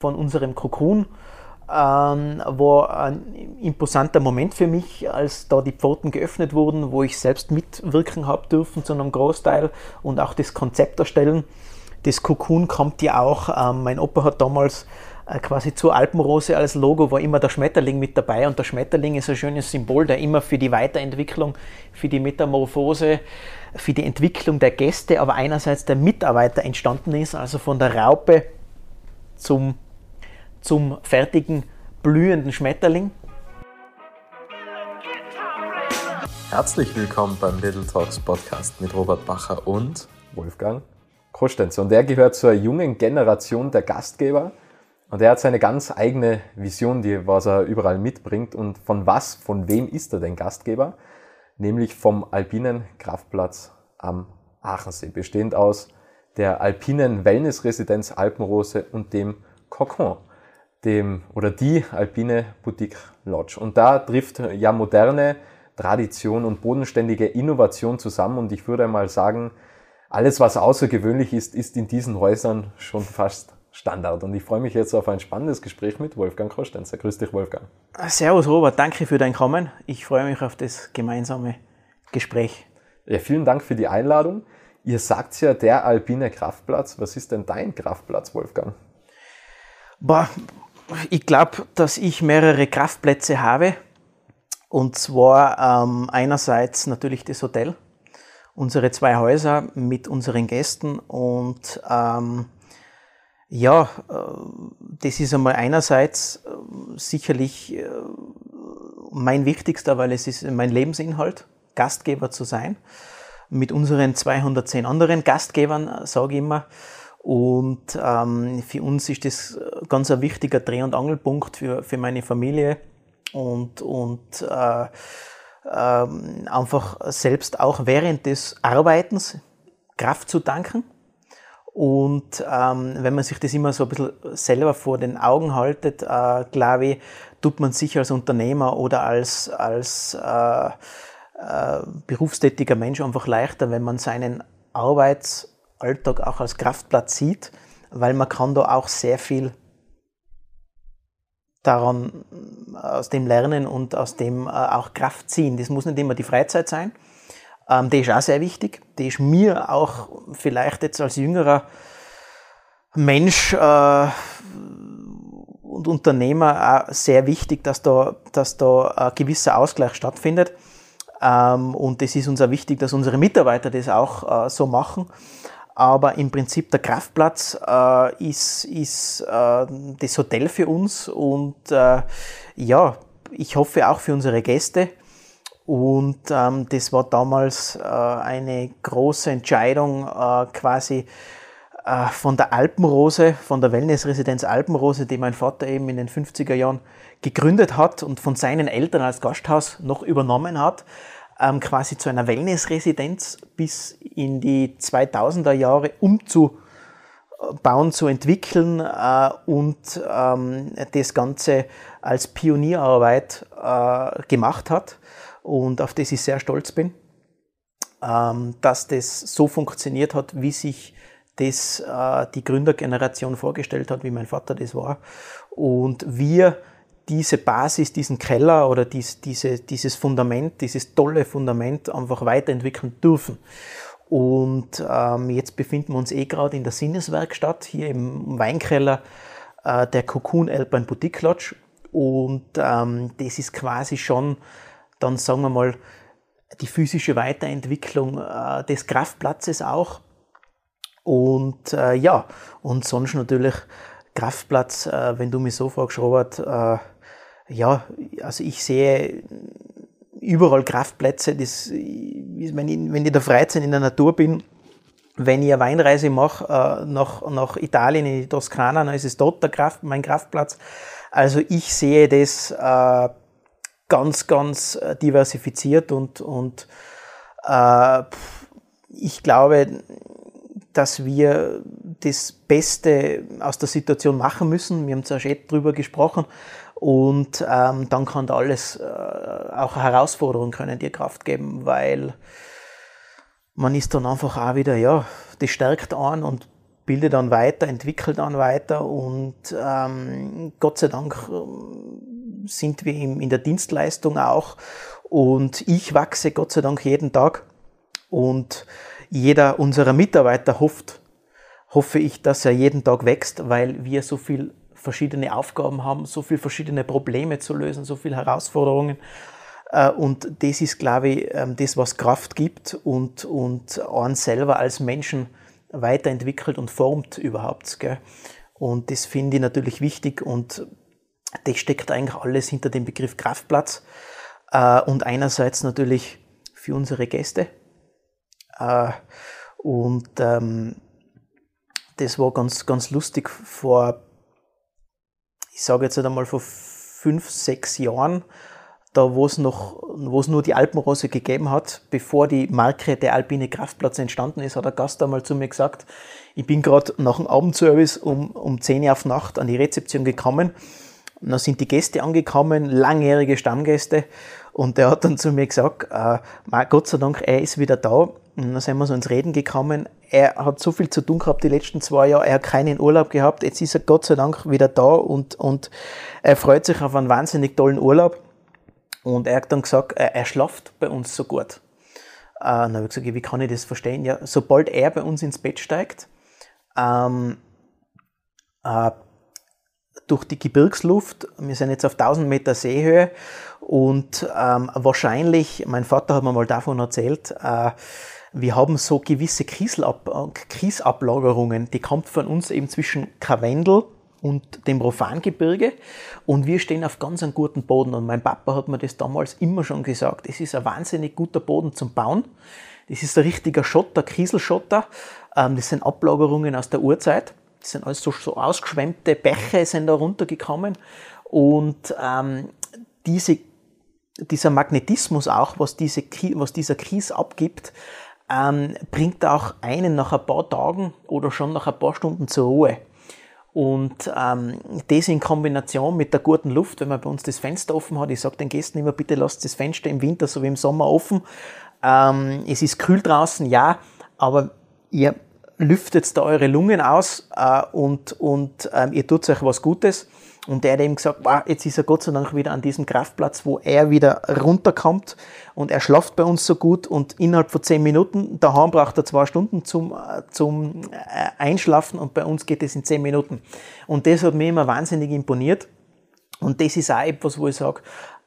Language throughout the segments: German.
von unserem Kokon ähm, war ein imposanter Moment für mich, als da die Pforten geöffnet wurden, wo ich selbst mitwirken habe dürfen zu einem Großteil und auch das Konzept erstellen. Das Kokon kommt ja auch, ähm, mein Opa hat damals äh, quasi zur Alpenrose als Logo war immer der Schmetterling mit dabei und der Schmetterling ist ein schönes Symbol, der immer für die Weiterentwicklung, für die Metamorphose, für die Entwicklung der Gäste, aber einerseits der Mitarbeiter entstanden ist, also von der Raupe zum zum fertigen blühenden Schmetterling. Herzlich willkommen beim Little Talks Podcast mit Robert Bacher und Wolfgang Krostenz. Und er gehört zur jungen Generation der Gastgeber und er hat seine ganz eigene Vision, die, was er überall mitbringt. Und von was, von wem ist er denn Gastgeber? Nämlich vom alpinen Kraftplatz am Aachensee, bestehend aus der alpinen Wellnessresidenz Alpenrose und dem Kokon dem oder die Alpine Boutique Lodge. Und da trifft ja moderne Tradition und bodenständige Innovation zusammen. Und ich würde einmal sagen, alles, was außergewöhnlich ist, ist in diesen Häusern schon fast Standard. Und ich freue mich jetzt auf ein spannendes Gespräch mit Wolfgang Krostenzer. Grüß dich, Wolfgang. Servus, Robert. Danke für dein Kommen. Ich freue mich auf das gemeinsame Gespräch. Ja, vielen Dank für die Einladung. Ihr sagt ja der alpine Kraftplatz. Was ist denn dein Kraftplatz, Wolfgang? Boah, ich glaube, dass ich mehrere Kraftplätze habe. Und zwar ähm, einerseits natürlich das Hotel, unsere zwei Häuser mit unseren Gästen. Und ähm, ja, äh, das ist einmal einerseits äh, sicherlich äh, mein wichtigster, weil es ist mein Lebensinhalt, Gastgeber zu sein. Mit unseren 210 anderen Gastgebern, sage ich immer. Und ähm, für uns ist das ganz ein wichtiger Dreh- und Angelpunkt für, für meine Familie und, und äh, äh, einfach selbst auch während des Arbeitens Kraft zu danken. Und ähm, wenn man sich das immer so ein bisschen selber vor den Augen haltet, äh, glaube ich, tut man sich als Unternehmer oder als, als äh, äh, berufstätiger Mensch einfach leichter, wenn man seinen Arbeits- Alltag auch als Kraftplatz sieht, weil man kann da auch sehr viel daran aus dem lernen und aus dem äh, auch Kraft ziehen. Das muss nicht immer die Freizeit sein. Ähm, die ist auch sehr wichtig. Die ist mir auch vielleicht jetzt als jüngerer Mensch äh, und Unternehmer auch sehr wichtig, dass da, dass da ein gewisser Ausgleich stattfindet. Ähm, und es ist uns auch wichtig, dass unsere Mitarbeiter das auch äh, so machen aber im Prinzip der Kraftplatz äh, ist, ist äh, das Hotel für uns und äh, ja, ich hoffe auch für unsere Gäste. Und ähm, das war damals äh, eine große Entscheidung, äh, quasi äh, von der Alpenrose, von der Wellnessresidenz Alpenrose, die mein Vater eben in den 50er Jahren gegründet hat und von seinen Eltern als Gasthaus noch übernommen hat ähm, quasi zu einer Wellnessresidenz bis in die 2000er Jahre umzubauen, zu entwickeln äh, und ähm, das Ganze als Pionierarbeit äh, gemacht hat und auf das ich sehr stolz bin, ähm, dass das so funktioniert hat, wie sich das äh, die Gründergeneration vorgestellt hat, wie mein Vater das war. Und wir diese Basis, diesen Keller oder dies, diese, dieses Fundament, dieses tolle Fundament einfach weiterentwickeln dürfen. Und ähm, jetzt befinden wir uns eh gerade in der Sinneswerkstatt, hier im Weinkeller äh, der Cocoon Alpine Boutique Lodge. Und ähm, das ist quasi schon, dann sagen wir mal, die physische Weiterentwicklung äh, des Kraftplatzes auch. Und äh, ja, und sonst natürlich Kraftplatz, äh, wenn du mich so fragst, Robert, äh, ja, also ich sehe überall Kraftplätze. Das, wenn, ich, wenn ich der Freizeit in der Natur bin, wenn ich eine Weinreise mache äh, nach, nach Italien, in die Toskana, dann ist es dort der Kraft, mein Kraftplatz. Also ich sehe das äh, ganz, ganz äh, diversifiziert und, und äh, ich glaube, dass wir das Beste aus der Situation machen müssen. Wir haben zuerst eh drüber gesprochen. Und ähm, dann kann da alles äh, auch Herausforderungen können dir Kraft geben, weil man ist dann einfach auch wieder, ja, das stärkt an und bilde dann weiter, entwickle dann weiter. Und ähm, Gott sei Dank ähm, sind wir in der Dienstleistung auch. Und ich wachse Gott sei Dank jeden Tag. Und jeder unserer Mitarbeiter hofft, hoffe ich, dass er jeden Tag wächst, weil wir so viel verschiedene Aufgaben haben, so viele verschiedene Probleme zu lösen, so viele Herausforderungen. Äh, und das ist, glaube ich, ähm, das, was Kraft gibt und, und einen selber als Menschen weiterentwickelt und formt überhaupt. Gell? Und das finde ich natürlich wichtig und das steckt eigentlich alles hinter dem Begriff Kraftplatz. Äh, und einerseits natürlich für unsere Gäste. Äh, und ähm, das war ganz, ganz lustig vor, ich sage jetzt einmal vor fünf, sechs Jahren, da wo es noch, wo es nur die Alpenrose gegeben hat, bevor die Marke der Alpine Kraftplatz entstanden ist, hat der Gast einmal zu mir gesagt, ich bin gerade nach dem Abendservice um, um 10 Uhr auf Nacht an die Rezeption gekommen. Und dann sind die Gäste angekommen, langjährige Stammgäste, und der hat dann zu mir gesagt, äh, Gott sei Dank, er ist wieder da. Und dann sind wir so ins Reden gekommen. Er hat so viel zu tun gehabt die letzten zwei Jahre, er hat keinen Urlaub gehabt. Jetzt ist er Gott sei Dank wieder da und, und er freut sich auf einen wahnsinnig tollen Urlaub. Und er hat dann gesagt, er, er schlaft bei uns so gut. Äh, dann habe ich gesagt, wie kann ich das verstehen? Ja, sobald er bei uns ins Bett steigt, ähm, äh, durch die Gebirgsluft, wir sind jetzt auf 1000 Meter Seehöhe und ähm, wahrscheinlich, mein Vater hat mir mal davon erzählt, äh, wir haben so gewisse Kiesab Kiesablagerungen, die kommt von uns eben zwischen Karwendel und dem Profangebirge und wir stehen auf ganz einem guten Boden und mein Papa hat mir das damals immer schon gesagt, es ist ein wahnsinnig guter Boden zum Bauen. Das ist ein richtiger Schotter, Kieselschotter. Ähm, das sind Ablagerungen aus der Urzeit. Sind alles so, so ausgeschwemmte Bäche sind da runtergekommen und ähm, diese, dieser Magnetismus auch, was, diese, was dieser Kies abgibt, ähm, bringt auch einen nach ein paar Tagen oder schon nach ein paar Stunden zur Ruhe. Und ähm, das in Kombination mit der guten Luft, wenn man bei uns das Fenster offen hat, ich sage den Gästen immer, bitte lasst das Fenster im Winter so wie im Sommer offen. Ähm, es ist kühl draußen, ja, aber ihr lüftet da eure Lungen aus äh, und, und ähm, ihr tut euch was Gutes. Und der hat eben gesagt, wow, jetzt ist er Gott sei Dank wieder an diesem Kraftplatz, wo er wieder runterkommt und er schlaft bei uns so gut und innerhalb von zehn Minuten, daheim braucht er zwei Stunden zum, äh, zum äh, Einschlafen und bei uns geht es in zehn Minuten. Und das hat mir immer wahnsinnig imponiert. Und das ist auch etwas, wo ich sage,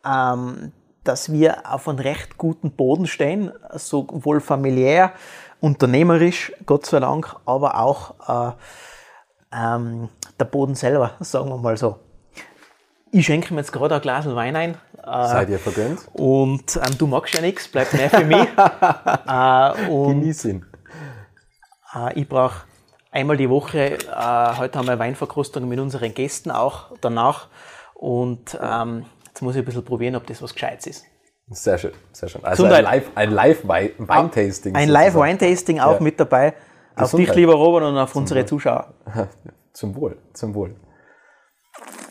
ähm, dass wir auf einem recht guten Boden stehen, sowohl familiär, unternehmerisch, Gott sei Dank, aber auch äh, ähm, der Boden selber, sagen wir mal so. Ich schenke mir jetzt gerade ein Glas Wein ein. Äh, Seid ihr vergönnt? Und ähm, du magst ja nichts, bleibt mehr für mich. äh, Genieß ihn. Äh, ich brauche einmal die Woche, äh, heute haben wir Weinverkostung mit unseren Gästen auch danach. Und ähm, jetzt muss ich ein bisschen probieren, ob das was Gescheites ist. Sehr schön, sehr schön. Also ein Live, ein Live Weintasting. Ein Live Weintasting auch ja. mit dabei. Gesundheit. Auf dich, lieber Robert, und auf unsere Zuschauer. Zum Wohl, zum Wohl.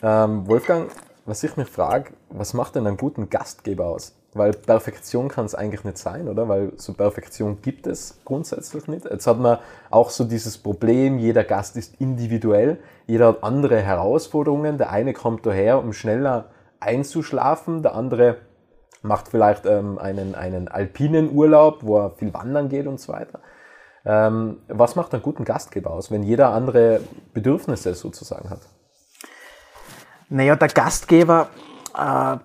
Ähm, Wolfgang, was ich mich frage, was macht denn einen guten Gastgeber aus? Weil Perfektion kann es eigentlich nicht sein, oder? Weil so Perfektion gibt es grundsätzlich nicht. Jetzt hat man auch so dieses Problem, jeder Gast ist individuell, jeder hat andere Herausforderungen. Der eine kommt daher, um schneller einzuschlafen, der andere macht vielleicht ähm, einen, einen alpinen Urlaub, wo er viel wandern geht und so weiter. Ähm, was macht einen guten Gastgeber aus, wenn jeder andere Bedürfnisse sozusagen hat? Naja, der Gastgeber äh,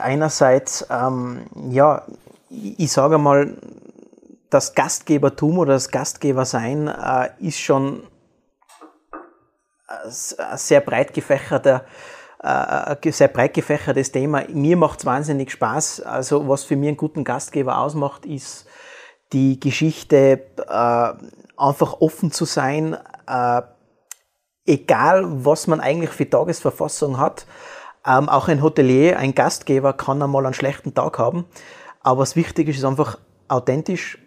einerseits, ähm, ja, ich, sage mal, das Gastgebertum oder das Gastgebersein äh, ist schon ein sehr breit gefächerter äh, sehr breit gefächertes Thema. Mir macht es wahnsinnig Spaß. Also was für mich einen guten Gastgeber ausmacht, ist die Geschichte äh, einfach offen zu sein, äh, egal was man eigentlich für Tagesverfassung hat. Ähm, auch ein Hotelier, ein Gastgeber kann einmal einen schlechten Tag haben. Aber was wichtig ist, ist einfach authentisch,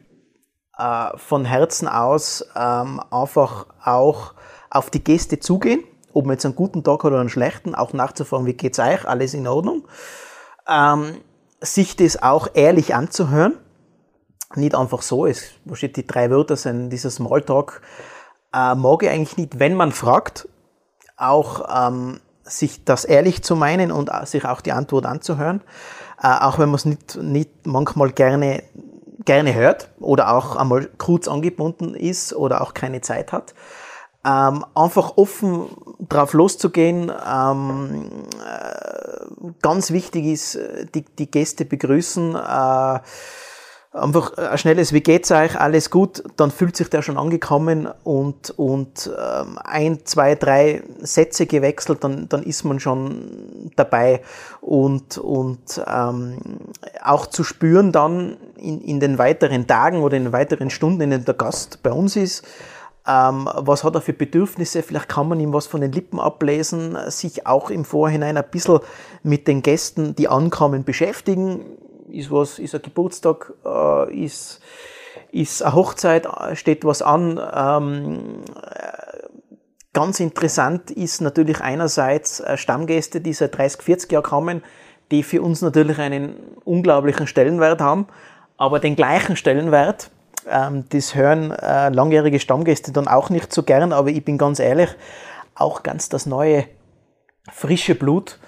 äh, von Herzen aus ähm, einfach auch auf die Gäste zugehen ob man jetzt einen guten Tag hat oder einen schlechten, auch nachzufragen, wie geht's euch, alles in Ordnung. Ähm, sich das auch ehrlich anzuhören, nicht einfach so, es steht die drei Wörter sind dieser Smalltalk, äh, mag ich eigentlich nicht, wenn man fragt, auch ähm, sich das ehrlich zu meinen und sich auch die Antwort anzuhören, äh, auch wenn man es nicht, nicht manchmal gerne, gerne hört oder auch einmal kurz angebunden ist oder auch keine Zeit hat. Ähm, einfach offen drauf loszugehen. Ähm, äh, ganz wichtig ist, äh, die, die Gäste begrüßen. Äh, einfach ein schnelles Wie geht's euch, alles gut, dann fühlt sich der schon angekommen und, und ähm, ein, zwei, drei Sätze gewechselt, dann, dann ist man schon dabei und, und ähm, auch zu spüren dann in, in den weiteren Tagen oder in den weiteren Stunden, in denen der Gast bei uns ist, ähm, was hat er für Bedürfnisse? Vielleicht kann man ihm was von den Lippen ablesen, sich auch im Vorhinein ein bisschen mit den Gästen, die ankommen, beschäftigen ist was, ist ein Geburtstag, äh, ist, ist eine Hochzeit, steht was an. Ähm, ganz interessant ist natürlich einerseits äh, Stammgäste, die seit 30, 40 Jahren kommen, die für uns natürlich einen unglaublichen Stellenwert haben, aber den gleichen Stellenwert, ähm, das hören äh, langjährige Stammgäste dann auch nicht so gern, aber ich bin ganz ehrlich, auch ganz das neue, frische Blut,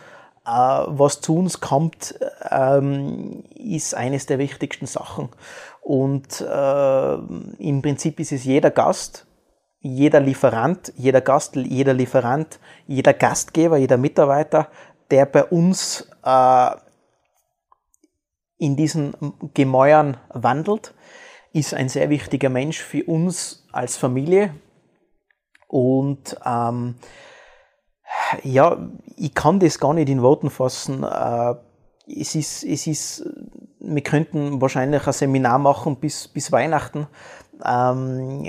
äh, was zu uns kommt, ähm, ist eines der wichtigsten Sachen. Und äh, im Prinzip ist es jeder Gast, jeder Lieferant, jeder Gast, jeder Lieferant, jeder Gastgeber, jeder Mitarbeiter, der bei uns äh, in diesen Gemäuern wandelt, ist ein sehr wichtiger Mensch für uns als Familie. Und ähm, ja, ich kann das gar nicht in Worten fassen. Äh, es ist, es ist, wir könnten wahrscheinlich ein Seminar machen bis, bis Weihnachten, ähm,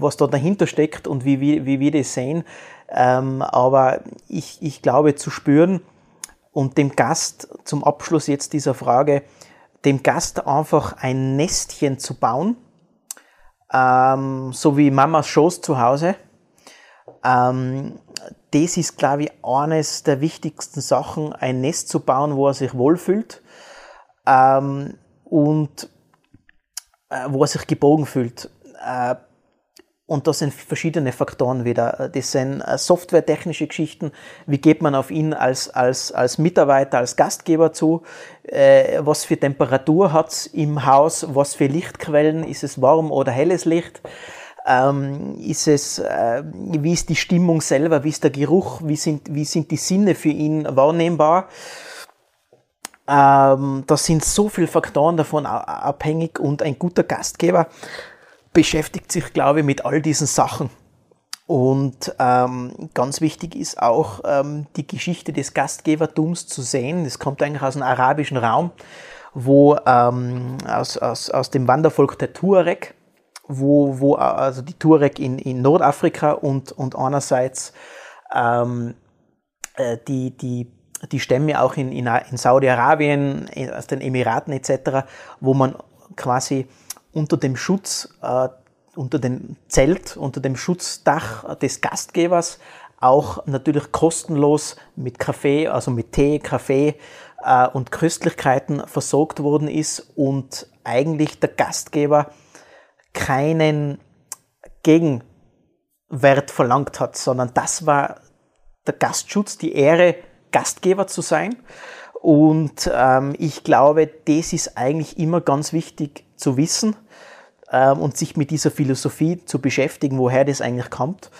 was da dahinter steckt und wie, wie, wie wir das sehen. Ähm, aber ich, ich glaube zu spüren und dem Gast zum Abschluss jetzt dieser Frage, dem Gast einfach ein Nestchen zu bauen, ähm, so wie Mamas Schoß zu Hause. Ähm, das ist, glaube ich, eines der wichtigsten Sachen, ein Nest zu bauen, wo er sich wohlfühlt ähm, und äh, wo er sich gebogen fühlt. Äh, und das sind verschiedene Faktoren wieder. Das sind äh, softwaretechnische Geschichten. Wie geht man auf ihn als, als, als Mitarbeiter, als Gastgeber zu? Äh, was für Temperatur hat es im Haus? Was für Lichtquellen? Ist es warm oder helles Licht? Ähm, ist es, äh, wie ist die Stimmung selber, wie ist der Geruch, wie sind, wie sind die Sinne für ihn wahrnehmbar? Ähm, das sind so viele Faktoren davon abhängig und ein guter Gastgeber beschäftigt sich, glaube ich, mit all diesen Sachen. Und ähm, ganz wichtig ist auch ähm, die Geschichte des Gastgebertums zu sehen. Das kommt eigentlich aus dem arabischen Raum, wo ähm, aus, aus, aus dem Wandervolk der Tuareg, wo, wo also die Tuareg in, in Nordafrika und, und einerseits ähm, äh, die, die, die Stämme auch in, in, in Saudi-Arabien, aus den Emiraten etc., wo man quasi unter dem Schutz, äh, unter dem Zelt, unter dem Schutzdach des Gastgebers auch natürlich kostenlos mit Kaffee, also mit Tee, Kaffee äh, und Köstlichkeiten versorgt worden ist und eigentlich der Gastgeber keinen Gegenwert verlangt hat, sondern das war der Gastschutz, die Ehre, Gastgeber zu sein. Und ähm, ich glaube, das ist eigentlich immer ganz wichtig zu wissen ähm, und sich mit dieser Philosophie zu beschäftigen, woher das eigentlich kommt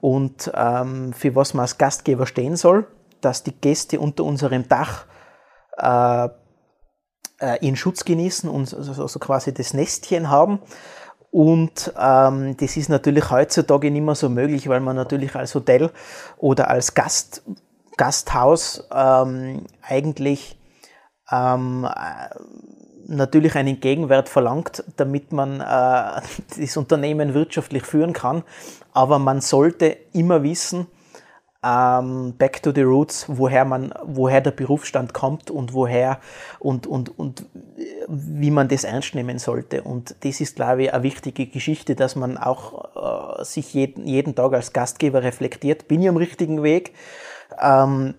und ähm, für was man als Gastgeber stehen soll, dass die Gäste unter unserem Dach äh, äh, ihren Schutz genießen und also, quasi das Nestchen haben. Und ähm, das ist natürlich heutzutage nicht mehr so möglich, weil man natürlich als Hotel oder als Gast, Gasthaus ähm, eigentlich ähm, äh, natürlich einen Gegenwert verlangt, damit man äh, das Unternehmen wirtschaftlich führen kann. Aber man sollte immer wissen, ähm, back to the roots, woher man, woher der Berufsstand kommt und woher und, und, und wie man das ernst nehmen sollte. Und das ist, glaube ich, eine wichtige Geschichte, dass man auch äh, sich jeden, jeden Tag als Gastgeber reflektiert. Bin ich am richtigen Weg? Ähm,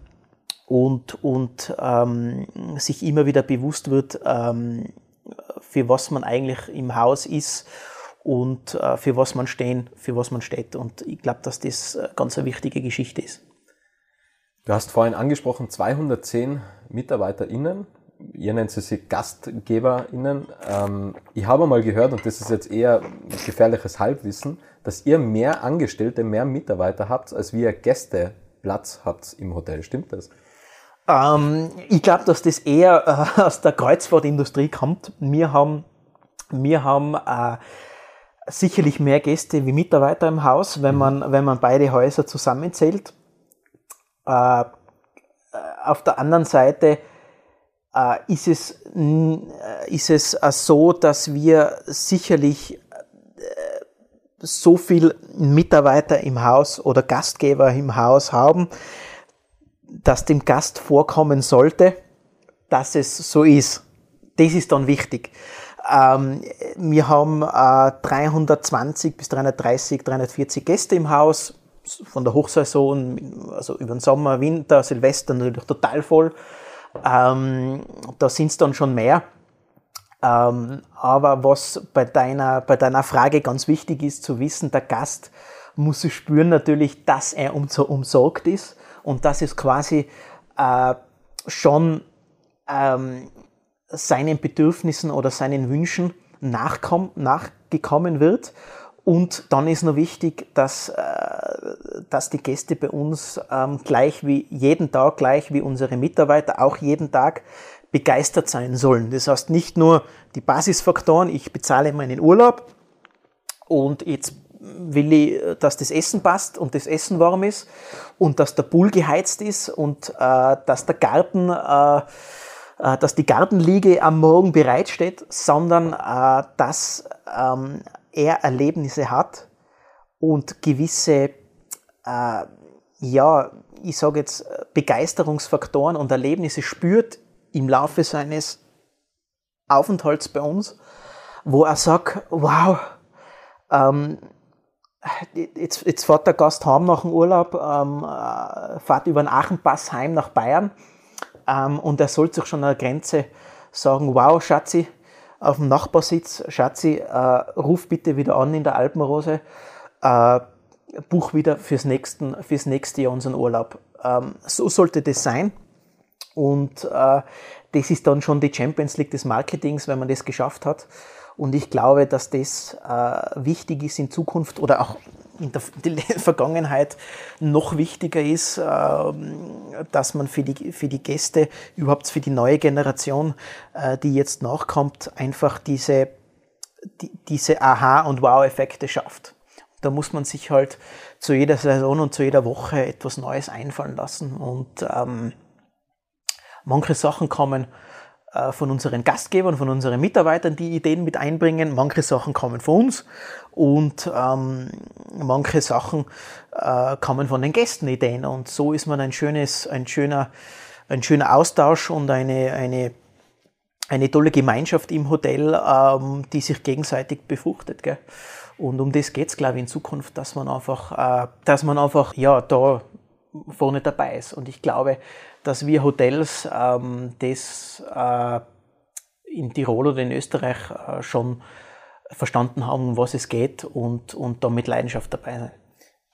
und, und ähm, sich immer wieder bewusst wird, ähm, für was man eigentlich im Haus ist und äh, für was man stehen, für was man steht. Und ich glaube, dass das äh, ganz eine wichtige Geschichte ist. Du hast vorhin angesprochen, 210 MitarbeiterInnen. Ihr nennt sie GastgeberInnen. Ähm, ich habe mal gehört, und das ist jetzt eher gefährliches Halbwissen, dass ihr mehr Angestellte, mehr Mitarbeiter habt, als wir Gästeplatz habt im Hotel. Stimmt das? Ähm, ich glaube, dass das eher äh, aus der Kreuzfahrtindustrie kommt. Wir haben, wir haben äh, sicherlich mehr Gäste wie Mitarbeiter im Haus, wenn man, wenn man beide Häuser zusammenzählt. Äh, auf der anderen Seite äh, ist es, äh, ist es äh, so, dass wir sicherlich äh, so viel Mitarbeiter im Haus oder Gastgeber im Haus haben, dass dem Gast vorkommen sollte, dass es so ist. Das ist dann wichtig. Ähm, wir haben äh, 320 bis 330, 340 Gäste im Haus, von der Hochsaison, also über den Sommer, Winter, Silvester natürlich total voll. Ähm, da sind es dann schon mehr. Ähm, aber was bei deiner, bei deiner Frage ganz wichtig ist zu wissen, der Gast muss spüren natürlich, dass er umsorgt ist und dass es quasi äh, schon ähm, seinen Bedürfnissen oder seinen Wünschen nachgekommen wird. Und dann ist noch wichtig, dass, äh, dass die Gäste bei uns ähm, gleich wie jeden Tag, gleich wie unsere Mitarbeiter auch jeden Tag begeistert sein sollen. Das heißt nicht nur die Basisfaktoren, ich bezahle meinen Urlaub und jetzt will ich, dass das Essen passt und das Essen warm ist und dass der Pool geheizt ist und äh, dass der Garten äh, äh, dass die Gartenliege am Morgen bereitsteht, sondern äh, dass ähm, er Erlebnisse hat und gewisse, äh, ja, ich sage jetzt, Begeisterungsfaktoren und Erlebnisse spürt im Laufe seines Aufenthalts bei uns, wo er sagt, wow, ähm, jetzt, jetzt fährt der Gast heim nach dem Urlaub, ähm, fährt über den Aachenpass heim nach Bayern ähm, und er sollte sich schon an der Grenze sagen, wow, Schatzi, auf dem Nachbarsitz, Schatzi, äh, ruf bitte wieder an in der Alpenrose, äh, buch wieder fürs, nächsten, fürs nächste Jahr unseren Urlaub. Ähm, so sollte das sein. Und äh, das ist dann schon die Champions League des Marketings, wenn man das geschafft hat. Und ich glaube, dass das äh, wichtig ist in Zukunft oder auch in der, Vergangenheit noch wichtiger ist, äh, dass man für die, für die Gäste, überhaupt für die neue Generation, äh, die jetzt nachkommt, einfach diese, die, diese Aha- und Wow-Effekte schafft. Da muss man sich halt zu jeder Saison und zu jeder Woche etwas Neues einfallen lassen. Und ähm, manche Sachen kommen von unseren Gastgebern, von unseren Mitarbeitern, die Ideen mit einbringen. Manche Sachen kommen von uns und ähm, manche Sachen äh, kommen von den Gästen Ideen. Und so ist man ein schönes, ein schöner, ein schöner Austausch und eine, eine, eine tolle Gemeinschaft im Hotel, ähm, die sich gegenseitig befruchtet. Gell? Und um das geht's, glaube ich, in Zukunft, dass man einfach, äh, dass man einfach, ja, da vorne dabei ist. Und ich glaube, dass wir Hotels ähm, das äh, in Tirol oder in Österreich äh, schon verstanden haben, um was es geht und, und da mit Leidenschaft dabei sein.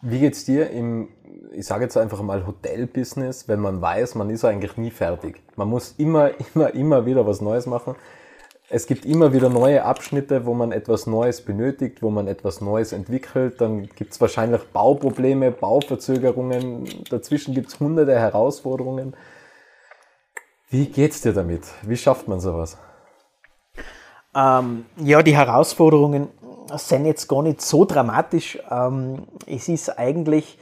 Wie geht's dir im, ich sage jetzt einfach mal Hotelbusiness, wenn man weiß, man ist eigentlich nie fertig. Man muss immer, immer, immer wieder was Neues machen es gibt immer wieder neue Abschnitte, wo man etwas Neues benötigt, wo man etwas Neues entwickelt. Dann gibt es wahrscheinlich Bauprobleme, Bauverzögerungen. Dazwischen gibt es hunderte Herausforderungen. Wie geht's dir damit? Wie schafft man sowas? Ähm, ja, die Herausforderungen sind jetzt gar nicht so dramatisch. Ähm, es ist eigentlich,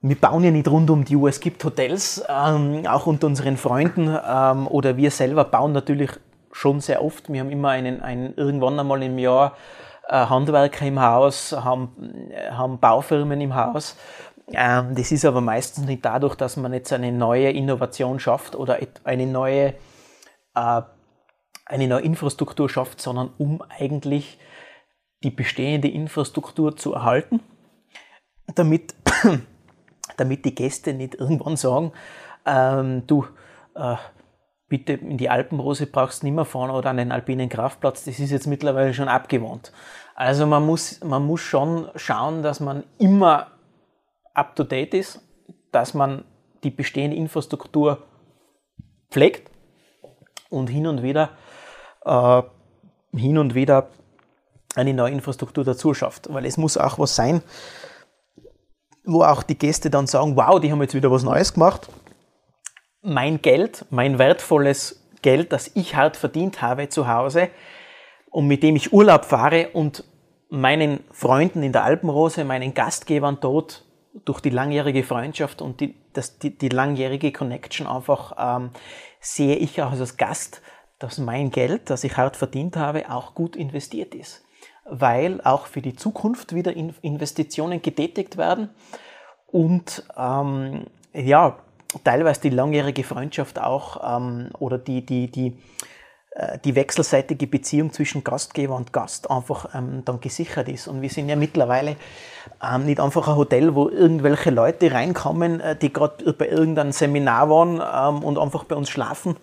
wir bauen ja nicht rund um die Uhr. Es gibt Hotels, ähm, auch unter unseren Freunden ähm, oder wir selber bauen natürlich schon sehr oft. Wir haben immer einen, einen irgendwann einmal im Jahr äh, Handwerker im Haus, haben, haben Baufirmen im Haus. Ähm, das ist aber meistens nicht dadurch, dass man jetzt eine neue Innovation schafft oder eine neue, äh, eine neue Infrastruktur schafft, sondern um eigentlich die bestehende Infrastruktur zu erhalten, damit, damit die Gäste nicht irgendwann sagen, ähm, du, äh, bitte in die Alpenrose brauchst du nicht mehr fahren oder an den alpinen Kraftplatz, das ist jetzt mittlerweile schon abgewohnt. Also man muss, man muss schon schauen, dass man immer up-to-date ist, dass man die bestehende Infrastruktur pflegt und hin und wieder, äh, hin und wieder eine neue Infrastruktur dazu schafft. Weil es muss auch was sein, wo auch die Gäste dann sagen, wow, die haben jetzt wieder was Neues gemacht. Mein Geld, mein wertvolles Geld, das ich hart verdient habe zu Hause und mit dem ich Urlaub fahre und meinen Freunden in der Alpenrose, meinen Gastgebern dort durch die langjährige Freundschaft und die, das, die, die langjährige Connection einfach ähm, sehe ich auch als Gast, dass mein Geld, das ich hart verdient habe, auch gut investiert ist. Weil auch für die Zukunft wieder Investitionen getätigt werden und ähm, ja, teilweise die langjährige Freundschaft auch ähm, oder die, die, die, äh, die wechselseitige Beziehung zwischen Gastgeber und Gast einfach ähm, dann gesichert ist. Und wir sind ja mittlerweile ähm, nicht einfach ein Hotel, wo irgendwelche Leute reinkommen, äh, die gerade bei irgendeinem Seminar waren ähm, und einfach bei uns schlafen,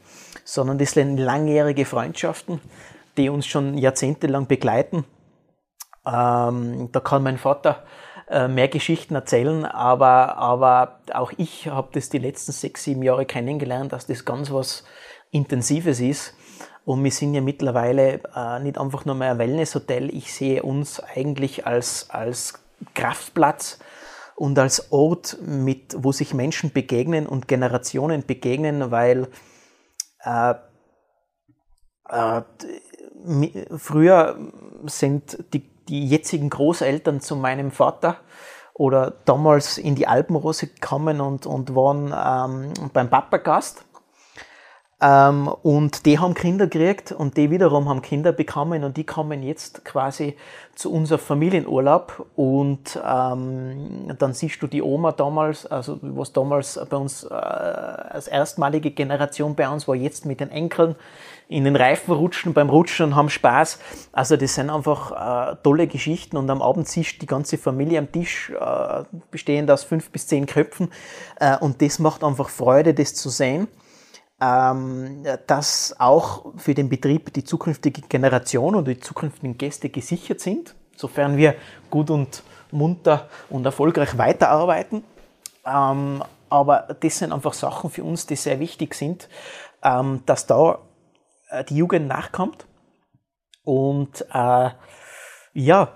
sondern das sind langjährige Freundschaften, die uns schon jahrzehntelang begleiten ähm, da kann mein Vater mehr Geschichten erzählen, aber, aber auch ich habe das die letzten sechs, sieben Jahre kennengelernt, dass das ganz was Intensives ist. Und wir sind ja mittlerweile äh, nicht einfach nur mehr ein Wellnesshotel. Ich sehe uns eigentlich als, als Kraftplatz und als Ort, mit, wo sich Menschen begegnen und Generationen begegnen, weil äh, äh, früher sind die die jetzigen Großeltern zu meinem Vater oder damals in die Alpenrose gekommen und, und waren ähm, beim Papa Gast. Ähm, und die haben Kinder gekriegt und die wiederum haben Kinder bekommen und die kommen jetzt quasi zu unserem Familienurlaub und ähm, dann siehst du die Oma damals, also was damals bei uns äh, als erstmalige Generation bei uns war, jetzt mit den Enkeln in den Reifen rutschen, beim Rutschen und haben Spaß. Also das sind einfach äh, tolle Geschichten und am Abend du die ganze Familie am Tisch, äh, bestehend aus fünf bis zehn Köpfen äh, und das macht einfach Freude, das zu sehen ähm, dass auch für den Betrieb die zukünftige Generation und die zukünftigen Gäste gesichert sind, sofern wir gut und munter und erfolgreich weiterarbeiten. Ähm, aber das sind einfach Sachen für uns, die sehr wichtig sind, ähm, dass da die Jugend nachkommt. Und äh, ja,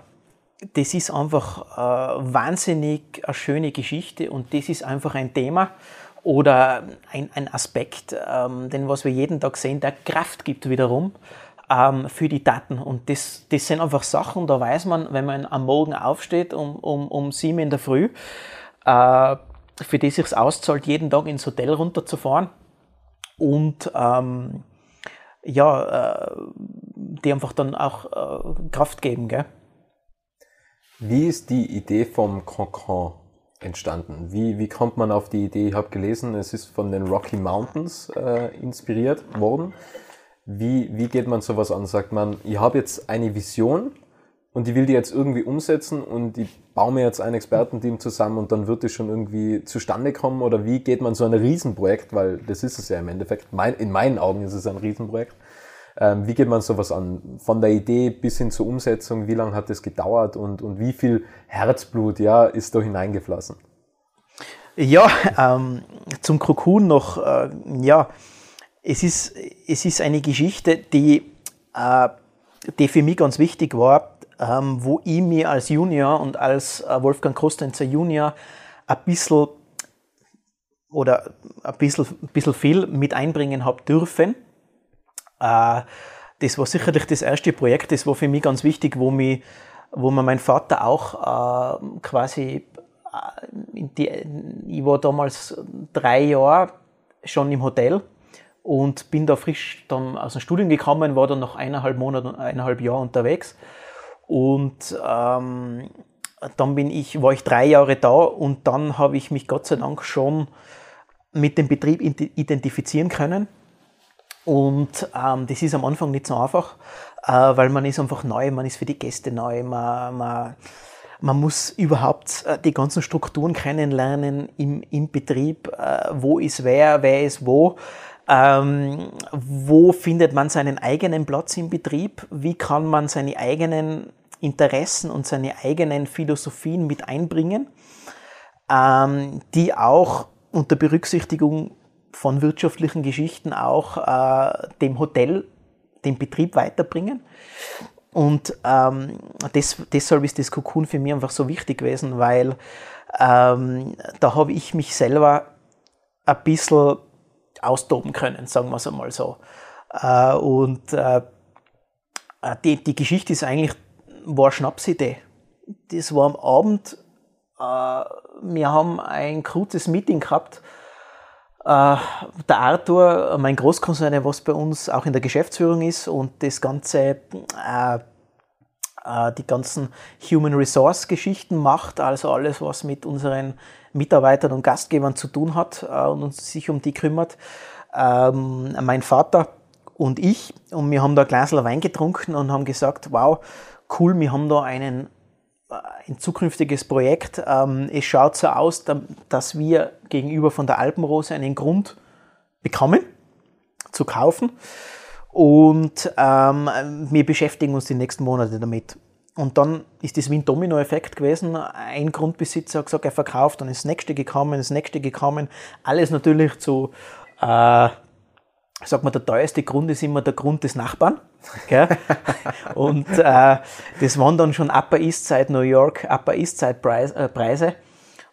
das ist einfach äh, wahnsinnig eine schöne Geschichte und das ist einfach ein Thema, oder ein, ein Aspekt, ähm, den was wir jeden Tag sehen, der Kraft gibt wiederum ähm, für die Daten. Und das, das sind einfach Sachen, da weiß man, wenn man am Morgen aufsteht um, um, um sieben in der Früh, äh, für die sich auszahlt, jeden Tag ins Hotel runterzufahren und ähm, ja, äh, die einfach dann auch äh, Kraft geben. Gell? Wie ist die Idee vom Cancan entstanden? Wie, wie kommt man auf die Idee? Ich habe gelesen, es ist von den Rocky Mountains äh, inspiriert worden. Wie, wie geht man sowas an? Sagt man, ich habe jetzt eine Vision und die will die jetzt irgendwie umsetzen und ich baue mir jetzt ein Expertenteam zusammen und dann wird es schon irgendwie zustande kommen? Oder wie geht man so ein Riesenprojekt, weil das ist es ja im Endeffekt, mein, in meinen Augen ist es ein Riesenprojekt, ähm, wie geht man sowas an? Von der Idee bis hin zur Umsetzung, wie lange hat das gedauert und, und wie viel Herzblut ja, ist da hineingeflossen? Ja, ähm, zum Krokun noch, äh, ja, es ist, es ist eine Geschichte, die, äh, die für mich ganz wichtig war, ähm, wo ich mir als Junior und als äh, Wolfgang Kostenzer Junior ein bisschen oder ein bisschen, ein bisschen viel mit einbringen habe dürfen. Äh, das war sicherlich das erste Projekt, das war für mich ganz wichtig, wo, mich, wo mir mein Vater auch äh, quasi, äh, die, ich war damals drei Jahre schon im Hotel und bin da frisch dann aus dem Studium gekommen, war dann noch eineinhalb Monate, eineinhalb Jahre unterwegs und ähm, dann bin ich, war ich drei Jahre da und dann habe ich mich Gott sei Dank schon mit dem Betrieb identifizieren können und ähm, das ist am Anfang nicht so einfach, äh, weil man ist einfach neu, man ist für die Gäste neu, man, man, man muss überhaupt äh, die ganzen Strukturen kennenlernen im, im Betrieb, äh, wo ist wer, wer ist wo. Ähm, wo findet man seinen eigenen Platz im Betrieb? Wie kann man seine eigenen Interessen und seine eigenen Philosophien mit einbringen, ähm, die auch unter Berücksichtigung von wirtschaftlichen Geschichten auch äh, dem Hotel, den Betrieb weiterbringen. Und ähm, das, deshalb ist das Cocoon für mich einfach so wichtig gewesen, weil ähm, da habe ich mich selber ein bisschen austoben können, sagen wir es einmal so. Äh, und äh, die, die Geschichte ist eigentlich, war eine Schnapsidee. Das war am Abend, äh, wir haben ein kurzes Meeting gehabt, äh, der Arthur, mein Großkonzern, was bei uns auch in der Geschäftsführung ist und das ganze, äh, die ganzen Human Resource Geschichten macht, also alles, was mit unseren Mitarbeitern und Gastgebern zu tun hat und sich um die kümmert. Ähm, mein Vater und ich, und wir haben da ein Glas Wein getrunken und haben gesagt, wow, cool, wir haben da einen ein zukünftiges Projekt. Ähm, es schaut so aus, dass wir gegenüber von der Alpenrose einen Grund bekommen zu kaufen. Und ähm, wir beschäftigen uns die nächsten Monate damit. Und dann ist das wie ein Dominoeffekt gewesen. Ein Grundbesitzer hat gesagt, er verkauft, dann ist das nächste gekommen, das nächste gekommen. Alles natürlich zu äh, sag mal, der teuerste Grund ist immer der Grund des Nachbarn. Gell? und äh, das waren dann schon Upper East Side New York, Upper East Side Preise. Äh, Preise.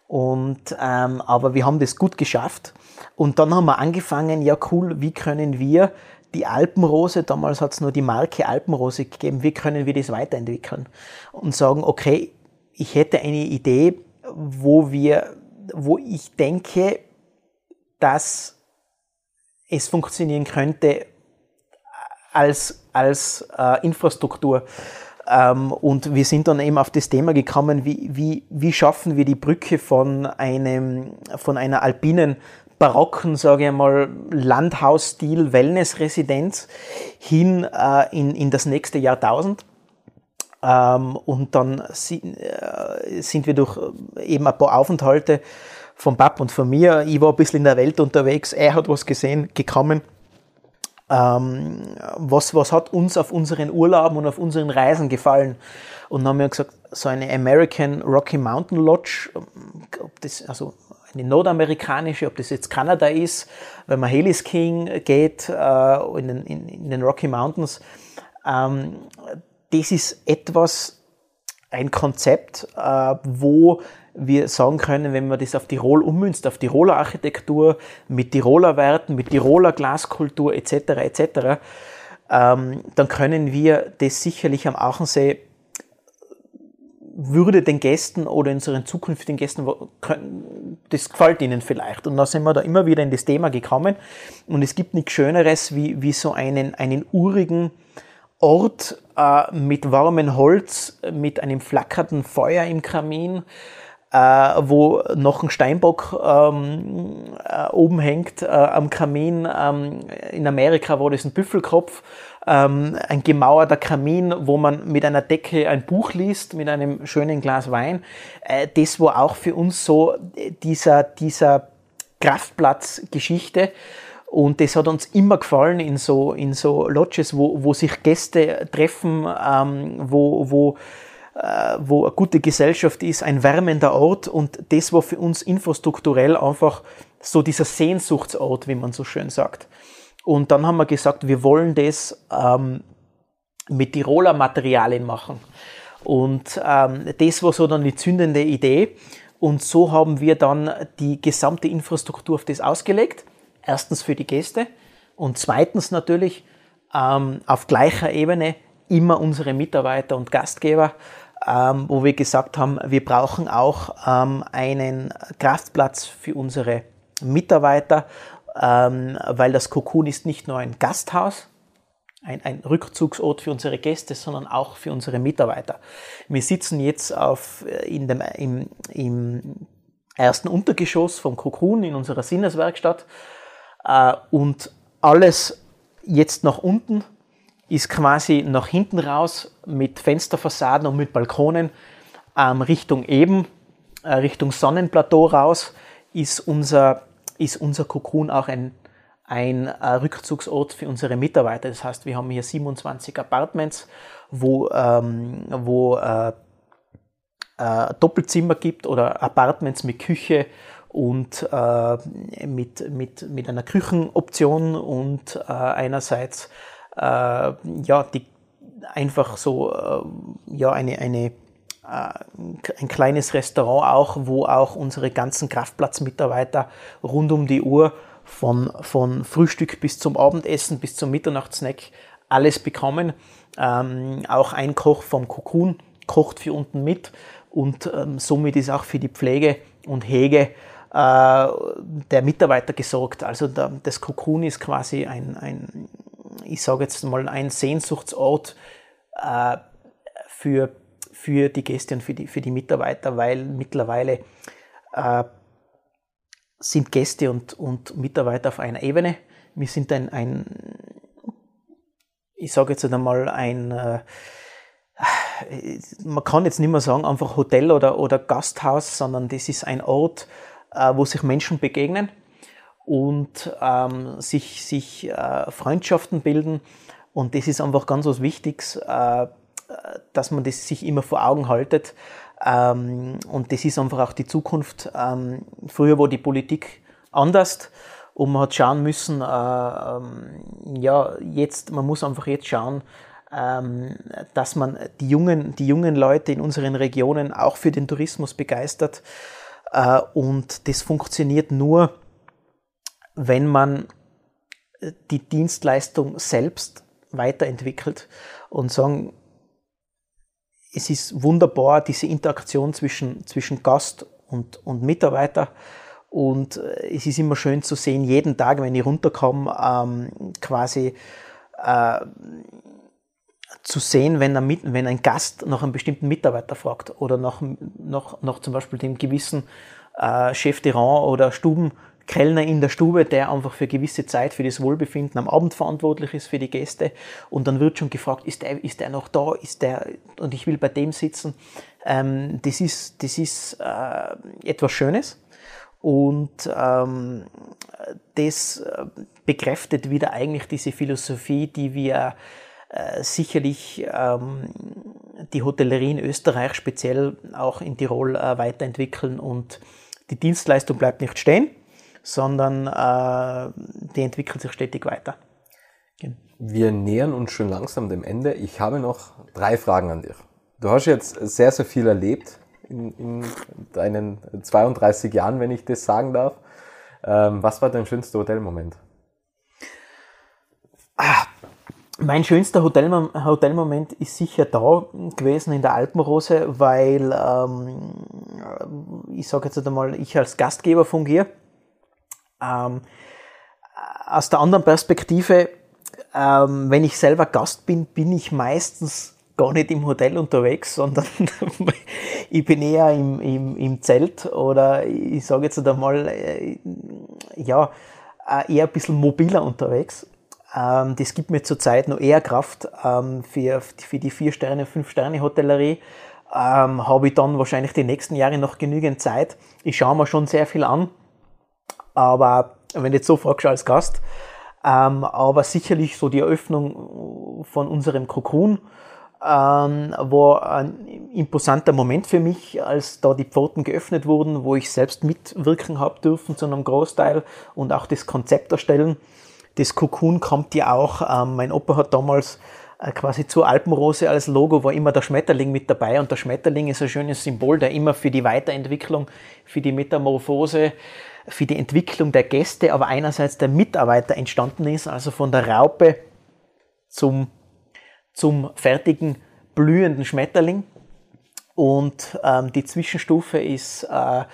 Und, ähm, aber wir haben das gut geschafft. Und dann haben wir angefangen, ja cool, wie können wir die Alpenrose, damals hat es nur die Marke Alpenrose gegeben, wie können wir das weiterentwickeln? Und sagen, okay, ich hätte eine Idee, wo wir, wo ich denke, dass es funktionieren könnte als, als äh, Infrastruktur. Ähm, und wir sind dann eben auf das Thema gekommen, wie, wie, wie schaffen wir die Brücke von, einem, von einer alpinen barocken, sage ich mal, Landhausstil Wellnessresidenz hin äh, in, in das nächste Jahrtausend. Ähm, und dann sind, äh, sind wir durch eben ein paar Aufenthalte vom Pap und von mir. Ich war ein bisschen in der Welt unterwegs, er hat was gesehen, gekommen. Ähm, was, was hat uns auf unseren Urlauben und auf unseren Reisen gefallen? Und dann haben wir gesagt, so eine American Rocky Mountain Lodge, ob das, also eine nordamerikanische, ob das jetzt Kanada ist, wenn man Heli Skiing geht äh, in, den, in, in, den Rocky Mountains, ähm, das ist etwas, ein Konzept, äh, wo wir sagen können, wenn man das auf Tirol ummünzt, auf Tiroler Architektur, mit Tiroler Werten, mit Tiroler Glaskultur etc. etc., ähm, dann können wir das sicherlich am Auchensee würde den Gästen oder unseren zukünftigen Gästen, das gefällt ihnen vielleicht. Und da sind wir da immer wieder in das Thema gekommen. Und es gibt nichts Schöneres wie, wie so einen, einen urigen Ort äh, mit warmem Holz, mit einem flackernden Feuer im Kamin, äh, wo noch ein Steinbock ähm, äh, oben hängt äh, am Kamin. Ähm, in Amerika war das ein Büffelkopf, ähm, ein gemauerter Kamin, wo man mit einer Decke ein Buch liest, mit einem schönen Glas Wein. Äh, das war auch für uns so dieser, dieser Kraftplatzgeschichte. Und das hat uns immer gefallen in so, in so Lodges, wo, wo sich Gäste treffen, ähm, wo, wo äh, wo eine gute Gesellschaft ist, ein wärmender Ort und das war für uns infrastrukturell einfach so dieser Sehnsuchtsort, wie man so schön sagt. Und dann haben wir gesagt, wir wollen das ähm, mit Tiroler Materialien machen. Und ähm, das war so dann die zündende Idee. Und so haben wir dann die gesamte Infrastruktur auf das ausgelegt. Erstens für die Gäste und zweitens natürlich ähm, auf gleicher Ebene immer unsere Mitarbeiter und Gastgeber ähm, wo wir gesagt haben, wir brauchen auch ähm, einen Kraftplatz für unsere Mitarbeiter, ähm, weil das Cocoon ist nicht nur ein Gasthaus, ein, ein, Rückzugsort für unsere Gäste, sondern auch für unsere Mitarbeiter. Wir sitzen jetzt auf, äh, in dem, im, im ersten Untergeschoss vom Cocoon in unserer Sinneswerkstatt äh, und alles jetzt nach unten ist quasi nach hinten raus mit Fensterfassaden und mit Balkonen ähm, Richtung Eben, äh, Richtung Sonnenplateau raus, ist unser, ist unser Kokon auch ein, ein äh, Rückzugsort für unsere Mitarbeiter. Das heißt, wir haben hier 27 Apartments, wo, ähm, wo äh, äh, Doppelzimmer gibt oder Apartments mit Küche und äh, mit, mit, mit einer Küchenoption und äh, einerseits ja, die, einfach so äh, ja, eine, eine ein kleines Restaurant auch, wo auch unsere ganzen Kraftplatzmitarbeiter rund um die Uhr von, von Frühstück bis zum Abendessen, bis zum Mitternachtssnack alles bekommen. Ähm, auch ein Koch vom Kokun kocht für unten mit und ähm, somit ist auch für die Pflege und Hege äh, der Mitarbeiter gesorgt. Also der, das Kokun ist quasi ein, ein ich sage jetzt mal, ein Sehnsuchtsort äh, für, für die Gäste und für die, für die Mitarbeiter, weil mittlerweile äh, sind Gäste und, und Mitarbeiter auf einer Ebene. Wir sind ein, ein ich sage jetzt einmal, ein, äh, man kann jetzt nicht mehr sagen, einfach Hotel oder, oder Gasthaus, sondern das ist ein Ort, äh, wo sich Menschen begegnen und ähm, sich, sich äh, Freundschaften bilden. Und das ist einfach ganz was Wichtiges, äh, dass man das sich immer vor Augen haltet. Ähm, und das ist einfach auch die Zukunft. Ähm, früher war die Politik anders und man hat schauen müssen, äh, ähm, ja, jetzt, man muss einfach jetzt schauen, ähm, dass man die jungen, die jungen Leute in unseren Regionen auch für den Tourismus begeistert. Äh, und das funktioniert nur, wenn man die Dienstleistung selbst weiterentwickelt und sagen, es ist wunderbar, diese Interaktion zwischen, zwischen Gast und, und Mitarbeiter. Und äh, es ist immer schön zu sehen, jeden Tag, wenn ich runterkomme, ähm, quasi äh, zu sehen, wenn ein, wenn ein Gast nach einem bestimmten Mitarbeiter fragt oder nach, nach, nach zum Beispiel dem gewissen äh, Chef de Rang oder Stuben, Kellner in der Stube, der einfach für gewisse Zeit für das Wohlbefinden am Abend verantwortlich ist für die Gäste. Und dann wird schon gefragt, ist der, ist der noch da? Ist der, und ich will bei dem sitzen. Ähm, das ist, das ist äh, etwas Schönes. Und ähm, das äh, bekräftet wieder eigentlich diese Philosophie, die wir äh, sicherlich ähm, die Hotellerie in Österreich, speziell auch in Tirol, äh, weiterentwickeln. Und die Dienstleistung bleibt nicht stehen sondern äh, die entwickelt sich stetig weiter. Wir nähern uns schon langsam dem Ende. Ich habe noch drei Fragen an dich. Du hast jetzt sehr, sehr viel erlebt in, in deinen 32 Jahren, wenn ich das sagen darf. Ähm, was war dein schönster Hotelmoment? Ah, mein schönster Hotelmom Hotelmoment ist sicher da gewesen in der Alpenrose, weil ähm, ich sage jetzt einmal, ich als Gastgeber fungiere ähm, aus der anderen Perspektive, ähm, wenn ich selber Gast bin, bin ich meistens gar nicht im Hotel unterwegs, sondern ich bin eher im, im, im Zelt oder ich sage jetzt einmal, äh, ja, äh, eher ein bisschen mobiler unterwegs. Ähm, das gibt mir zurzeit noch eher Kraft ähm, für, für die vier Sterne, fünf Sterne Hotellerie. Ähm, habe ich dann wahrscheinlich die nächsten Jahre noch genügend Zeit. Ich schaue mir schon sehr viel an aber wenn du jetzt so fragst als Gast, ähm, aber sicherlich so die Eröffnung von unserem Cocoon ähm, war ein imposanter Moment für mich, als da die Pforten geöffnet wurden, wo ich selbst mitwirken habe dürfen zu einem Großteil und auch das Konzept erstellen. Das Cocoon kommt ja auch, ähm, mein Opa hat damals äh, quasi zur Alpenrose als Logo war immer der Schmetterling mit dabei und der Schmetterling ist ein schönes Symbol, der immer für die Weiterentwicklung, für die Metamorphose für die Entwicklung der Gäste, aber einerseits der Mitarbeiter entstanden ist, also von der Raupe zum, zum fertigen blühenden Schmetterling. Und ähm, die Zwischenstufe ist, äh,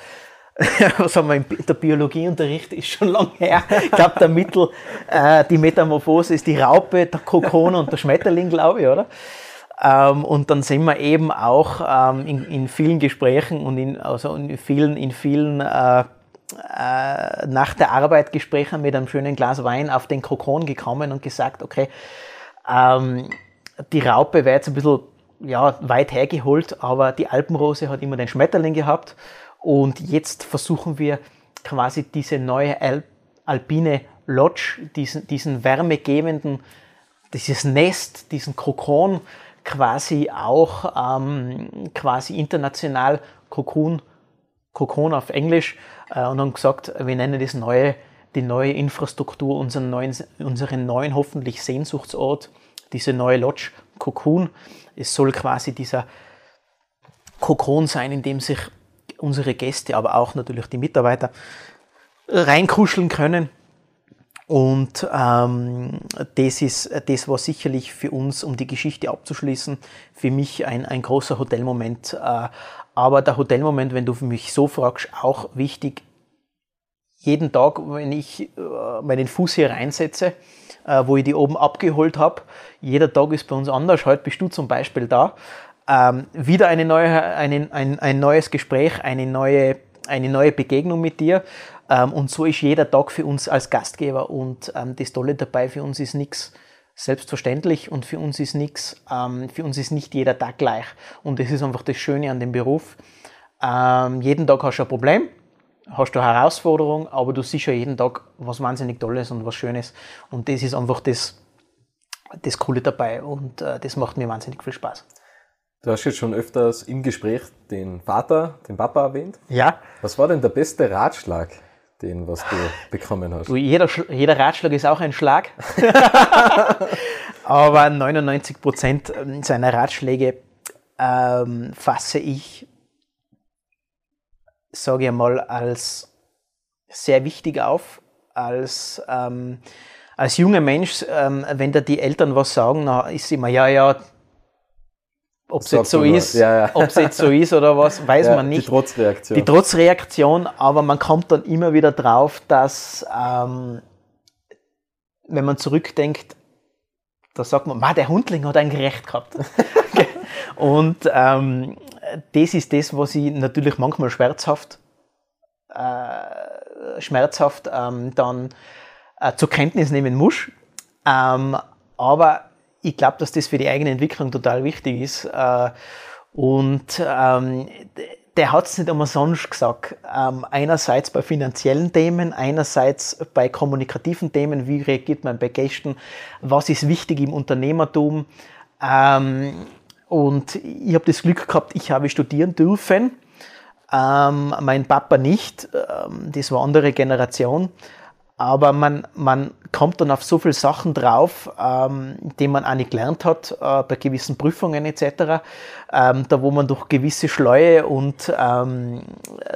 was haben wir in der Biologieunterricht, ist schon lange her. Ich glaube, der Mittel, äh, die Metamorphose ist die Raupe, der Kokon und der Schmetterling, glaube ich, oder? Ähm, und dann sind wir eben auch ähm, in, in, vielen Gesprächen und in, also in vielen, in vielen äh, äh, nach der Arbeit Gespräche mit einem schönen Glas Wein auf den Kokon gekommen und gesagt, okay, ähm, die Raupe wäre jetzt ein bisschen ja, weit hergeholt, aber die Alpenrose hat immer den Schmetterling gehabt. Und jetzt versuchen wir quasi diese neue Al alpine Lodge, diesen, diesen wärmegebenden, dieses Nest, diesen Kokon quasi auch ähm, quasi international Kokon, Kokon auf Englisch äh, und haben gesagt, wir nennen das neue, die neue Infrastruktur, unseren neuen, unseren neuen hoffentlich Sehnsuchtsort, diese neue Lodge Kokon. Es soll quasi dieser Kokon sein, in dem sich unsere Gäste, aber auch natürlich die Mitarbeiter reinkuscheln können. Und ähm, das ist das war sicherlich für uns, um die Geschichte abzuschließen, für mich ein, ein großer Hotelmoment. Äh, aber der Hotelmoment, wenn du mich so fragst, auch wichtig. Jeden Tag, wenn ich äh, meinen Fuß hier reinsetze, äh, wo ich die oben abgeholt habe, jeder Tag ist bei uns anders. Heute bist du zum Beispiel da. Ähm, wieder eine neue, eine, ein, ein neues Gespräch, eine neue, eine neue Begegnung mit dir. Ähm, und so ist jeder Tag für uns als Gastgeber. Und ähm, das Tolle dabei, für uns ist nichts selbstverständlich und für uns ist nichts, ähm, für uns ist nicht jeder Tag gleich. Und das ist einfach das Schöne an dem Beruf. Jeden Tag hast du ein Problem, hast du eine Herausforderung, aber du siehst ja jeden Tag was wahnsinnig Tolles und was Schönes. Und das ist einfach das, das Coole dabei und äh, das macht mir wahnsinnig viel Spaß. Du hast jetzt schon öfters im Gespräch den Vater, den Papa erwähnt. Ja. Was war denn der beste Ratschlag, den was du bekommen hast? Du, jeder, jeder Ratschlag ist auch ein Schlag. Aber 99 Prozent seiner Ratschläge ähm, fasse ich, sage ich mal, als sehr wichtig auf, als, ähm, als junger Mensch, ähm, wenn da die Eltern was sagen, dann ist immer, ja, ja, ob es jetzt so ist, ja, ja. ob es jetzt so ist oder was, weiß ja, man nicht. Die Trotzreaktion. Die Trotzreaktion, aber man kommt dann immer wieder drauf, dass ähm, wenn man zurückdenkt, da sagt man, der Hundling hat eigentlich recht gehabt. Und ähm, das ist das, was ich natürlich manchmal schmerzhaft, äh, schmerzhaft ähm, dann äh, zur Kenntnis nehmen muss. Ähm, aber ich glaube, dass das für die eigene Entwicklung total wichtig ist. Äh, und ähm, der hat es nicht immer sonst gesagt. Ähm, einerseits bei finanziellen Themen, einerseits bei kommunikativen Themen, wie reagiert man bei Gästen, was ist wichtig im Unternehmertum. Ähm, und ich habe das Glück gehabt, ich habe studieren dürfen. Ähm, mein Papa nicht, ähm, das war andere Generation aber man, man kommt dann auf so viele Sachen drauf, ähm, die man auch nicht gelernt hat, äh, bei gewissen Prüfungen etc., ähm, da wo man durch gewisse Schleue und ähm,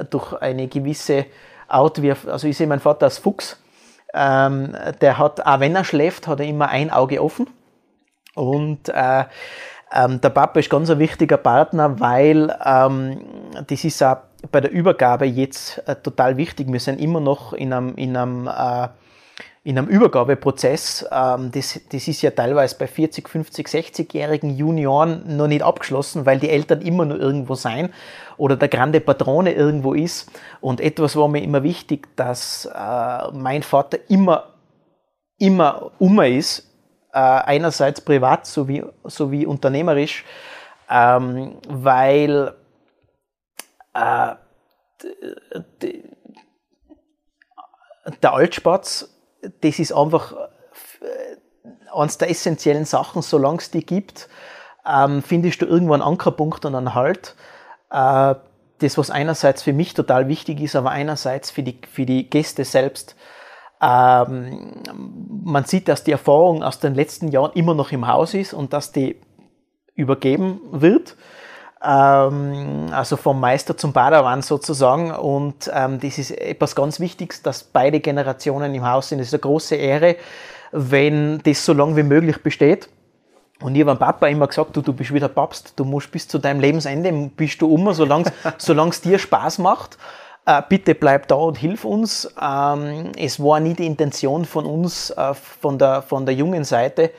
durch eine gewisse Art, also ich sehe meinen Vater als Fuchs, ähm, der hat, auch wenn er schläft, hat er immer ein Auge offen und äh, ähm, der Papa ist ganz ein wichtiger Partner, weil ähm, das ist auch bei der Übergabe jetzt äh, total wichtig. Wir sind immer noch in einem, in einem, äh, in einem Übergabeprozess. Ähm, das, das ist ja teilweise bei 40, 50, 60-jährigen Junioren noch nicht abgeschlossen, weil die Eltern immer noch irgendwo sein oder der grande Patrone irgendwo ist. Und etwas war mir immer wichtig, dass äh, mein Vater immer, immer ummer ist, äh, einerseits privat sowie, sowie unternehmerisch, ähm, weil äh, der Altspatz, das ist einfach äh, eines der essentiellen Sachen, solange es die gibt, ähm, findest du irgendwo einen Ankerpunkt und einen Halt. Äh, das, was einerseits für mich total wichtig ist, aber einerseits für die, für die Gäste selbst. Ähm, man sieht, dass die Erfahrung aus den letzten Jahren immer noch im Haus ist und dass die übergeben wird also vom Meister zum Padawan sozusagen. Und ähm, das ist etwas ganz Wichtiges, dass beide Generationen im Haus sind. Das ist eine große Ehre, wenn das so lange wie möglich besteht. Und ich habe Papa immer gesagt, du, du bist wieder Papst, du musst bis zu deinem Lebensende, bist du immer, solange es dir Spaß macht. Äh, bitte bleib da und hilf uns. Ähm, es war nie die Intention von uns, äh, von, der, von der jungen Seite,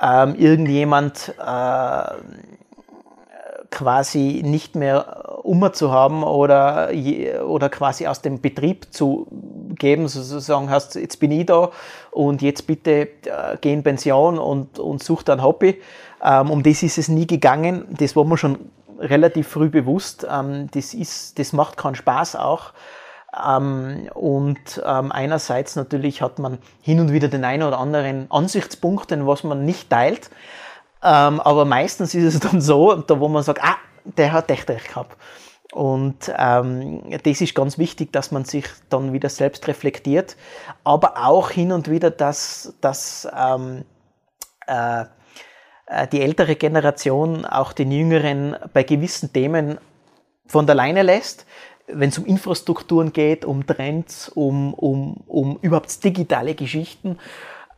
ähm, irgendjemand äh, quasi nicht mehr um zu haben oder, oder quasi aus dem Betrieb zu geben, sozusagen hast, jetzt bin ich da und jetzt bitte äh, geh in Pension und, und such dein Hobby. Ähm, um das ist es nie gegangen. Das war mir schon relativ früh bewusst. Ähm, das, ist, das macht keinen Spaß auch. Ähm, und ähm, einerseits natürlich hat man hin und wieder den einen oder anderen Ansichtspunkt, den was man nicht teilt. Ähm, aber meistens ist es dann so, da wo man sagt, ah, der hat echt recht gehabt. Und ähm, das ist ganz wichtig, dass man sich dann wieder selbst reflektiert, aber auch hin und wieder, dass, dass ähm, äh, äh die ältere Generation auch den Jüngeren bei gewissen Themen von der Leine lässt, wenn es um Infrastrukturen geht, um Trends, um, um, um überhaupt digitale Geschichten.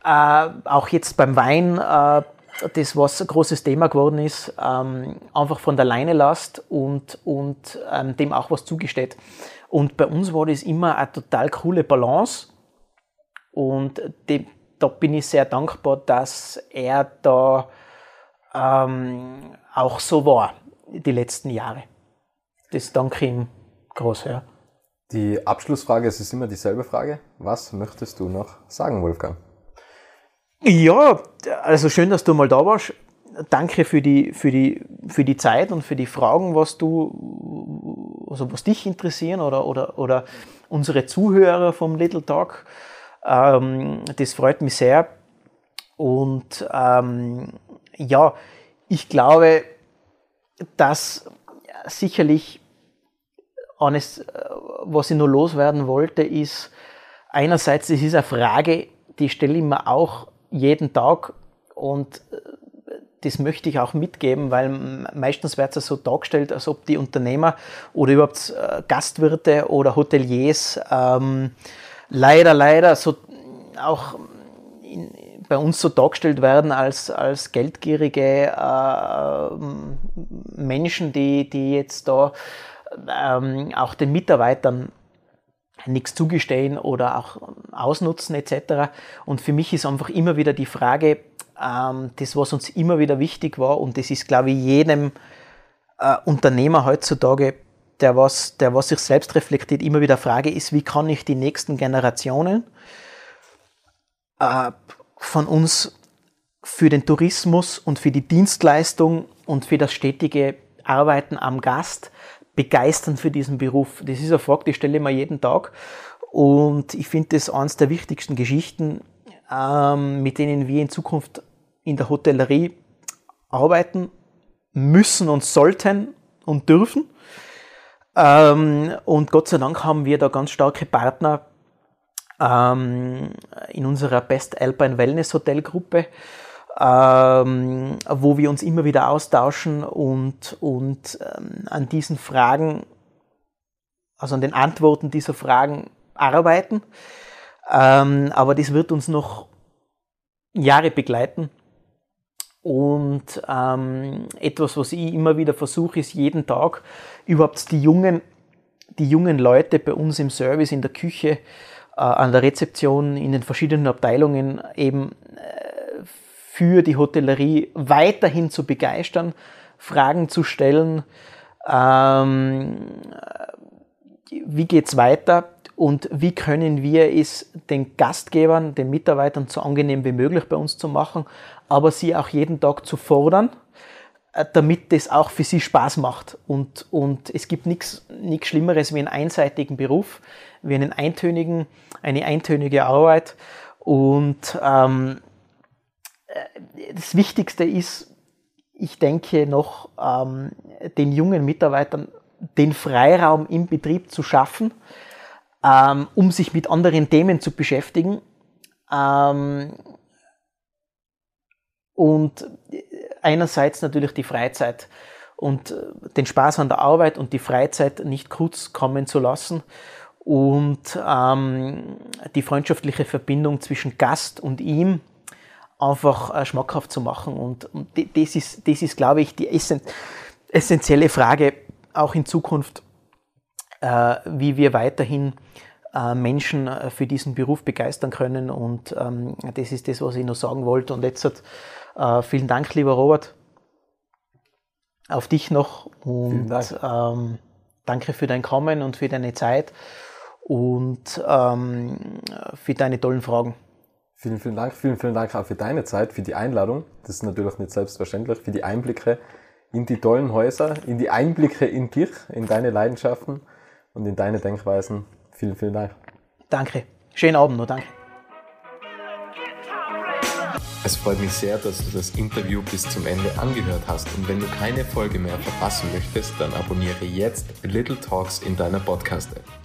Äh, auch jetzt beim Wein, äh, das, was ein großes Thema geworden ist, ähm, einfach von der Leine lasst und, und ähm, dem auch was zugesteht. Und bei uns war das immer eine total coole Balance. Und die, da bin ich sehr dankbar, dass er da ähm, auch so war, die letzten Jahre. Das danke ihm groß, ja. Die Abschlussfrage, es ist immer dieselbe Frage. Was möchtest du noch sagen, Wolfgang? Ja, also schön, dass du mal da warst. Danke für die, für die, für die Zeit und für die Fragen, was du, also was dich interessieren oder, oder, oder unsere Zuhörer vom Little Talk. Ähm, das freut mich sehr. Und ähm, ja, ich glaube, dass sicherlich eines, äh, was ich nur loswerden wollte, ist einerseits, es ist eine Frage, die stelle ich mir auch jeden Tag und äh, das möchte ich auch mitgeben, weil meistens wird es so dargestellt, als ob die Unternehmer oder überhaupt äh, Gastwirte oder Hoteliers ähm, leider, leider so auch in, bei uns so dargestellt werden als, als geldgierige äh, Menschen, die, die jetzt da ähm, auch den Mitarbeitern nichts zugestehen oder auch ausnutzen etc. Und für mich ist einfach immer wieder die Frage, ähm, das, was uns immer wieder wichtig war, und das ist, glaube ich, jedem äh, Unternehmer heutzutage, der was, der was sich selbst reflektiert, immer wieder Frage ist, wie kann ich die nächsten Generationen äh, von uns für den Tourismus und für die Dienstleistung und für das stetige Arbeiten am Gast begeistern für diesen Beruf? Das ist eine Frage, die stelle ich mir jeden Tag. Und ich finde das eines der wichtigsten Geschichten, ähm, mit denen wir in Zukunft in der Hotellerie arbeiten müssen und sollten und dürfen. Ähm, und Gott sei Dank haben wir da ganz starke Partner ähm, in unserer Best Alpine Wellness Hotel Gruppe ähm, wo wir uns immer wieder austauschen und, und ähm, an diesen Fragen, also an den Antworten dieser Fragen arbeiten. Ähm, aber das wird uns noch Jahre begleiten. Und ähm, etwas, was ich immer wieder versuche, ist jeden Tag überhaupt die jungen, die jungen Leute bei uns im Service, in der Küche, äh, an der Rezeption, in den verschiedenen Abteilungen eben äh, für die Hotellerie weiterhin zu begeistern, Fragen zu stellen, ähm, wie geht's weiter und wie können wir es den Gastgebern, den Mitarbeitern so angenehm wie möglich bei uns zu machen, aber sie auch jeden Tag zu fordern, äh, damit das auch für sie Spaß macht. Und, und es gibt nichts Schlimmeres wie einen einseitigen Beruf, wie einen eintönigen, eine eintönige Arbeit. Und ähm, das Wichtigste ist, ich denke noch, ähm, den jungen Mitarbeitern den Freiraum im Betrieb zu schaffen, ähm, um sich mit anderen Themen zu beschäftigen. Ähm, und einerseits natürlich die Freizeit und äh, den Spaß an der Arbeit und die Freizeit nicht kurz kommen zu lassen und ähm, die freundschaftliche Verbindung zwischen Gast und ihm einfach äh, schmackhaft zu machen. Und, und das, ist, das ist, glaube ich, die essentielle Frage auch in Zukunft, äh, wie wir weiterhin äh, Menschen für diesen Beruf begeistern können. Und ähm, das ist das, was ich noch sagen wollte. Und jetzt äh, vielen Dank, lieber Robert, auf dich noch. Und. Ähm, danke für dein Kommen und für deine Zeit und ähm, für deine tollen Fragen. Vielen, vielen Dank. Vielen, vielen Dank auch für deine Zeit, für die Einladung. Das ist natürlich nicht selbstverständlich, für die Einblicke in die tollen Häuser, in die Einblicke in dich, in deine Leidenschaften und in deine Denkweisen. Vielen, vielen Dank. Danke. Schönen Abend noch, danke. Es freut mich sehr, dass du das Interview bis zum Ende angehört hast und wenn du keine Folge mehr verpassen möchtest, dann abonniere jetzt Little Talks in deiner Podcast-App.